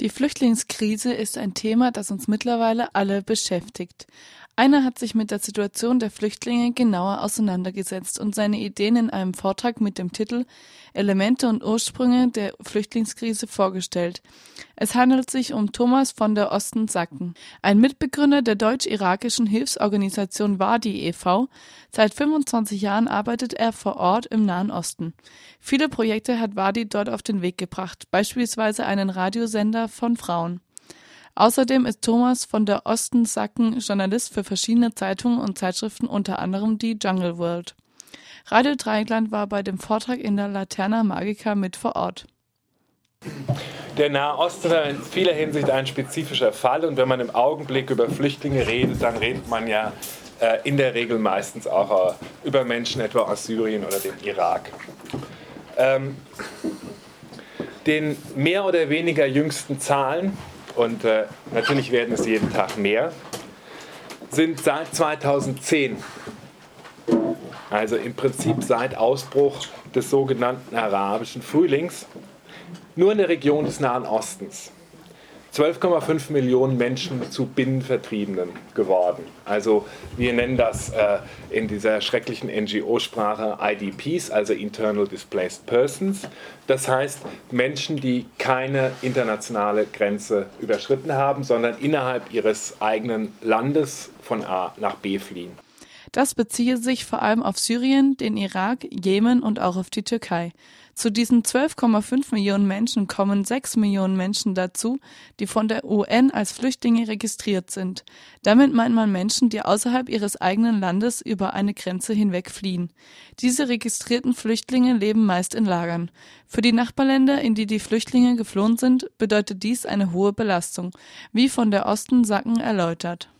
Die Flüchtlingskrise ist ein Thema, das uns mittlerweile alle beschäftigt. Einer hat sich mit der Situation der Flüchtlinge genauer auseinandergesetzt und seine Ideen in einem Vortrag mit dem Titel Elemente und Ursprünge der Flüchtlingskrise vorgestellt. Es handelt sich um Thomas von der Osten Sacken, ein Mitbegründer der deutsch-irakischen Hilfsorganisation Wadi e.V. Seit 25 Jahren arbeitet er vor Ort im Nahen Osten. Viele Projekte hat Wadi dort auf den Weg gebracht, beispielsweise einen Radiosender von Frauen. Außerdem ist Thomas von der Osten Sacken Journalist für verschiedene Zeitungen und Zeitschriften, unter anderem die Jungle World. Radio Dreieckland war bei dem Vortrag in der Laterna Magica mit vor Ort. Der Nahe Osten ist in vieler Hinsicht ein spezifischer Fall und wenn man im Augenblick über Flüchtlinge redet, dann redet man ja äh, in der Regel meistens auch äh, über Menschen etwa aus Syrien oder dem Irak. Ähm, den mehr oder weniger jüngsten Zahlen und äh, natürlich werden es jeden Tag mehr, sind seit 2010, also im Prinzip seit Ausbruch des sogenannten arabischen Frühlings, nur in der Region des Nahen Ostens 12,5 Millionen Menschen zu Binnenvertriebenen geworden. Also wir nennen das äh, in dieser schrecklichen NGO-Sprache IDPs, also Internal Displaced Persons. Das heißt Menschen, die keine internationale Grenze überschritten haben, sondern innerhalb ihres eigenen Landes von A nach B fliehen. Das beziehe sich vor allem auf Syrien, den Irak, Jemen und auch auf die Türkei. Zu diesen 12,5 Millionen Menschen kommen 6 Millionen Menschen dazu, die von der UN als Flüchtlinge registriert sind. Damit meint man Menschen, die außerhalb ihres eigenen Landes über eine Grenze hinweg fliehen. Diese registrierten Flüchtlinge leben meist in Lagern. Für die Nachbarländer, in die die Flüchtlinge geflohen sind, bedeutet dies eine hohe Belastung, wie von der Osten Sacken erläutert.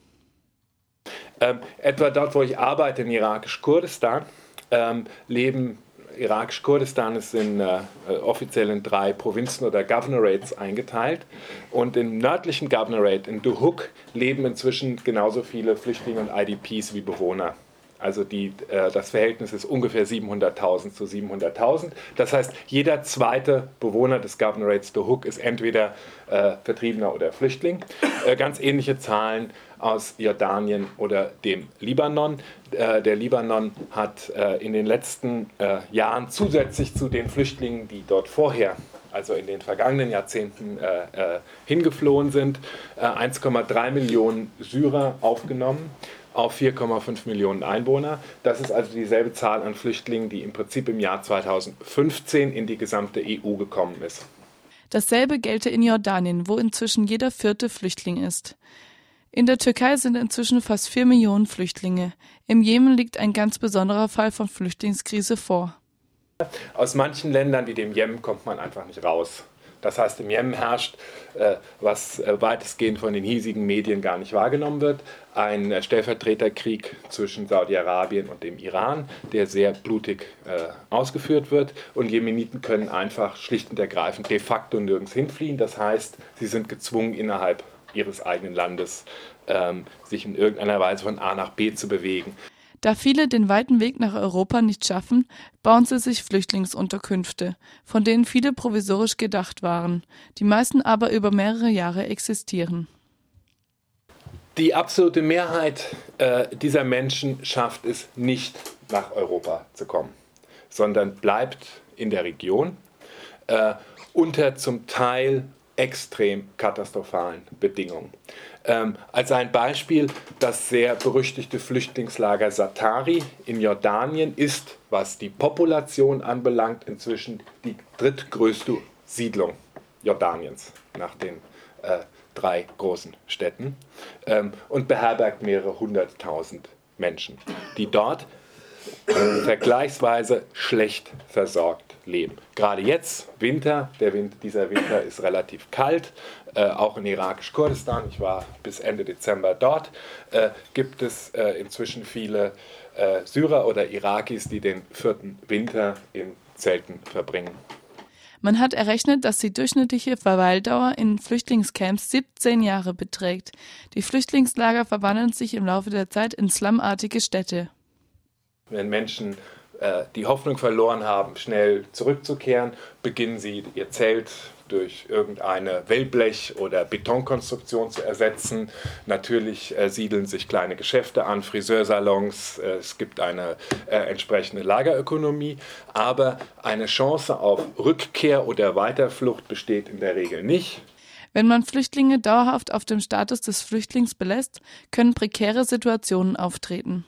Ähm, etwa dort, wo ich arbeite, in irakisch-Kurdistan, ähm, leben irakisch-Kurdistan ist in äh, offiziell in drei Provinzen oder Governorates eingeteilt. Und im nördlichen Governorate, in Duhok, leben inzwischen genauso viele Flüchtlinge und IDPs wie Bewohner. Also die, äh, das Verhältnis ist ungefähr 700.000 zu 700.000. Das heißt, jeder zweite Bewohner des Governorates Duhok ist entweder äh, Vertriebener oder Flüchtling. Äh, ganz ähnliche Zahlen aus Jordanien oder dem Libanon. Äh, der Libanon hat äh, in den letzten äh, Jahren zusätzlich zu den Flüchtlingen, die dort vorher also in den vergangenen Jahrzehnten äh, äh, hingeflohen sind, äh, 1,3 Millionen Syrer aufgenommen auf 4,5 Millionen Einwohner. Das ist also dieselbe Zahl an Flüchtlingen, die im Prinzip im Jahr 2015 in die gesamte EU gekommen ist. Dasselbe gelte in Jordanien, wo inzwischen jeder vierte Flüchtling ist. In der Türkei sind inzwischen fast vier Millionen Flüchtlinge. Im Jemen liegt ein ganz besonderer Fall von Flüchtlingskrise vor. Aus manchen Ländern wie dem Jemen kommt man einfach nicht raus. Das heißt, im Jemen herrscht, äh, was äh, weitestgehend von den hiesigen Medien gar nicht wahrgenommen wird, ein äh, Stellvertreterkrieg zwischen Saudi-Arabien und dem Iran, der sehr blutig ausgeführt wird. Und Jemeniten können einfach schlicht und ergreifend de facto nirgends hinfliehen. Das heißt, sie sind gezwungen, innerhalb ihres eigenen Landes ähm, sich in irgendeiner Weise von A nach B zu bewegen. Da viele den weiten Weg nach Europa nicht schaffen, bauen sie sich Flüchtlingsunterkünfte, von denen viele provisorisch gedacht waren, die meisten aber über mehrere Jahre existieren. Die absolute Mehrheit äh, dieser Menschen schafft es nicht, nach Europa zu kommen, sondern bleibt in der Region äh, unter zum Teil extrem katastrophalen Bedingungen. Ähm, als ein Beispiel, das sehr berüchtigte Flüchtlingslager Satari in Jordanien ist, was die Population anbelangt, inzwischen die drittgrößte Siedlung Jordaniens nach den äh, drei großen Städten ähm, und beherbergt mehrere hunderttausend Menschen, die dort vergleichsweise schlecht versorgt leben. Gerade jetzt, Winter, der Winter, dieser Winter ist relativ kalt, äh, auch in irakisch-Kurdistan, ich war bis Ende Dezember dort, äh, gibt es äh, inzwischen viele äh, Syrer oder Irakis, die den vierten Winter in Zelten verbringen. Man hat errechnet, dass die durchschnittliche Verweildauer in Flüchtlingscamps 17 Jahre beträgt. Die Flüchtlingslager verwandeln sich im Laufe der Zeit in slumartige Städte wenn Menschen äh, die Hoffnung verloren haben, schnell zurückzukehren, beginnen sie ihr Zelt durch irgendeine Wellblech- oder Betonkonstruktion zu ersetzen. Natürlich äh, siedeln sich kleine Geschäfte an, Friseursalons, äh, es gibt eine äh, entsprechende Lagerökonomie, aber eine Chance auf Rückkehr oder Weiterflucht besteht in der Regel nicht. Wenn man Flüchtlinge dauerhaft auf dem Status des Flüchtlings belässt, können prekäre Situationen auftreten.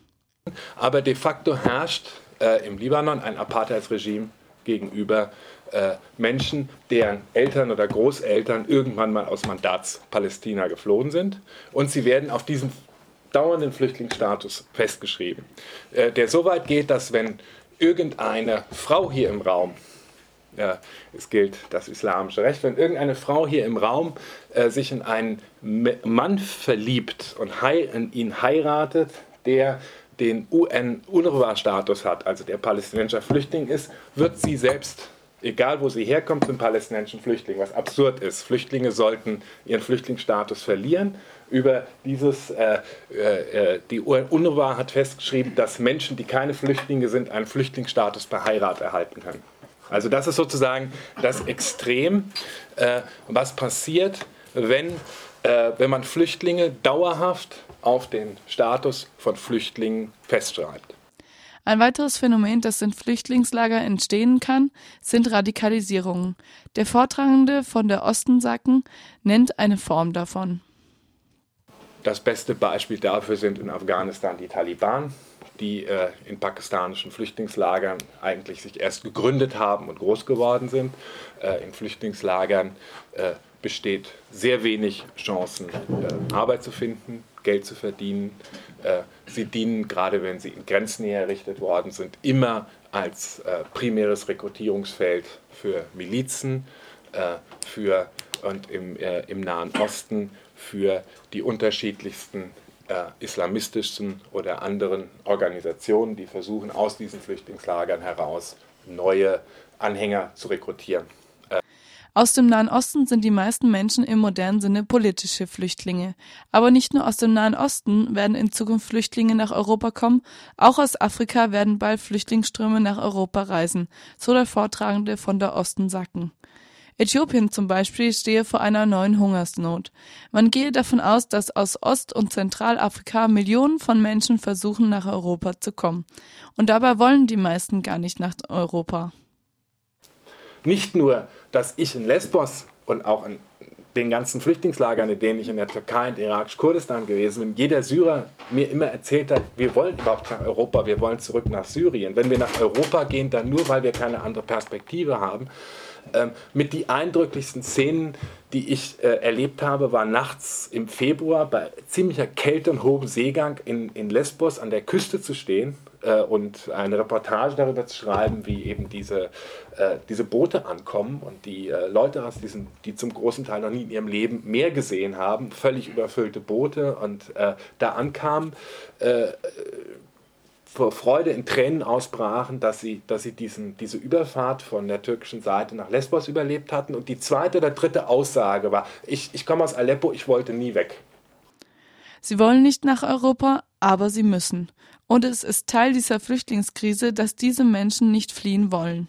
Aber de facto herrscht äh, im Libanon ein Apartheidsregime gegenüber äh, Menschen, deren Eltern oder Großeltern irgendwann mal aus Mandatspalästina geflohen sind. Und sie werden auf diesen dauernden Flüchtlingsstatus festgeschrieben, äh, der so weit geht, dass wenn irgendeine Frau hier im Raum ja, es gilt das islamische Recht. Wenn irgendeine Frau hier im Raum äh, sich in einen Mann verliebt und in ihn heiratet, der den UN-UNRWA-Status hat, also der palästinensischer Flüchtling ist, wird sie selbst, egal wo sie herkommt, zum palästinensischen Flüchtling, was absurd ist. Flüchtlinge sollten ihren Flüchtlingsstatus verlieren. Über dieses, äh, äh, die UNRWA hat festgeschrieben, dass Menschen, die keine Flüchtlinge sind, einen Flüchtlingsstatus per Heirat erhalten können. Also das ist sozusagen das Extrem, äh, was passiert, wenn, äh, wenn man Flüchtlinge dauerhaft auf den Status von Flüchtlingen festschreibt. Ein weiteres Phänomen, das in Flüchtlingslager entstehen kann, sind Radikalisierungen. Der Vortragende von der Ostensacken nennt eine Form davon. Das beste Beispiel dafür sind in Afghanistan die Taliban, die äh, in pakistanischen Flüchtlingslagern eigentlich sich erst gegründet haben und groß geworden sind. Äh, in Flüchtlingslagern äh, besteht sehr wenig Chancen, äh, Arbeit zu finden, Geld zu verdienen. Äh, sie dienen, gerade wenn sie in Grenznähe errichtet worden sind, immer als äh, primäres Rekrutierungsfeld für Milizen, für, und im, im Nahen Osten für die unterschiedlichsten islamistischen oder anderen Organisationen, die versuchen, aus diesen Flüchtlingslagern heraus neue Anhänger zu rekrutieren. Aus dem Nahen Osten sind die meisten Menschen im modernen Sinne politische Flüchtlinge. Aber nicht nur aus dem Nahen Osten werden in Zukunft Flüchtlinge nach Europa kommen, auch aus Afrika werden bald Flüchtlingsströme nach Europa reisen, so der Vortragende von der Osten Sacken. Äthiopien zum Beispiel stehe vor einer neuen Hungersnot. Man gehe davon aus, dass aus Ost- und Zentralafrika Millionen von Menschen versuchen, nach Europa zu kommen. Und dabei wollen die meisten gar nicht nach Europa. Nicht nur, dass ich in Lesbos und auch in den ganzen Flüchtlingslagern, in denen ich in der Türkei und irakisch-Kurdistan gewesen bin, jeder Syrer mir immer erzählt hat, wir wollen überhaupt nach Europa, wir wollen zurück nach Syrien. Wenn wir nach Europa gehen, dann nur, weil wir keine andere Perspektive haben. Ähm, mit die eindrücklichsten Szenen, die ich äh, erlebt habe, war nachts im Februar bei ziemlicher Kälte und hohem Seegang in, in Lesbos an der Küste zu stehen äh, und eine Reportage darüber zu schreiben, wie eben diese, äh, diese Boote ankommen und die äh, Leute aus diesen, die zum großen Teil noch nie in ihrem Leben mehr gesehen haben, völlig überfüllte Boote und äh, da ankamen äh, vor Freude in Tränen ausbrachen, dass sie, dass sie diesen, diese Überfahrt von der türkischen Seite nach Lesbos überlebt hatten. Und die zweite oder dritte Aussage war, ich, ich komme aus Aleppo, ich wollte nie weg. Sie wollen nicht nach Europa, aber sie müssen. Und es ist Teil dieser Flüchtlingskrise, dass diese Menschen nicht fliehen wollen.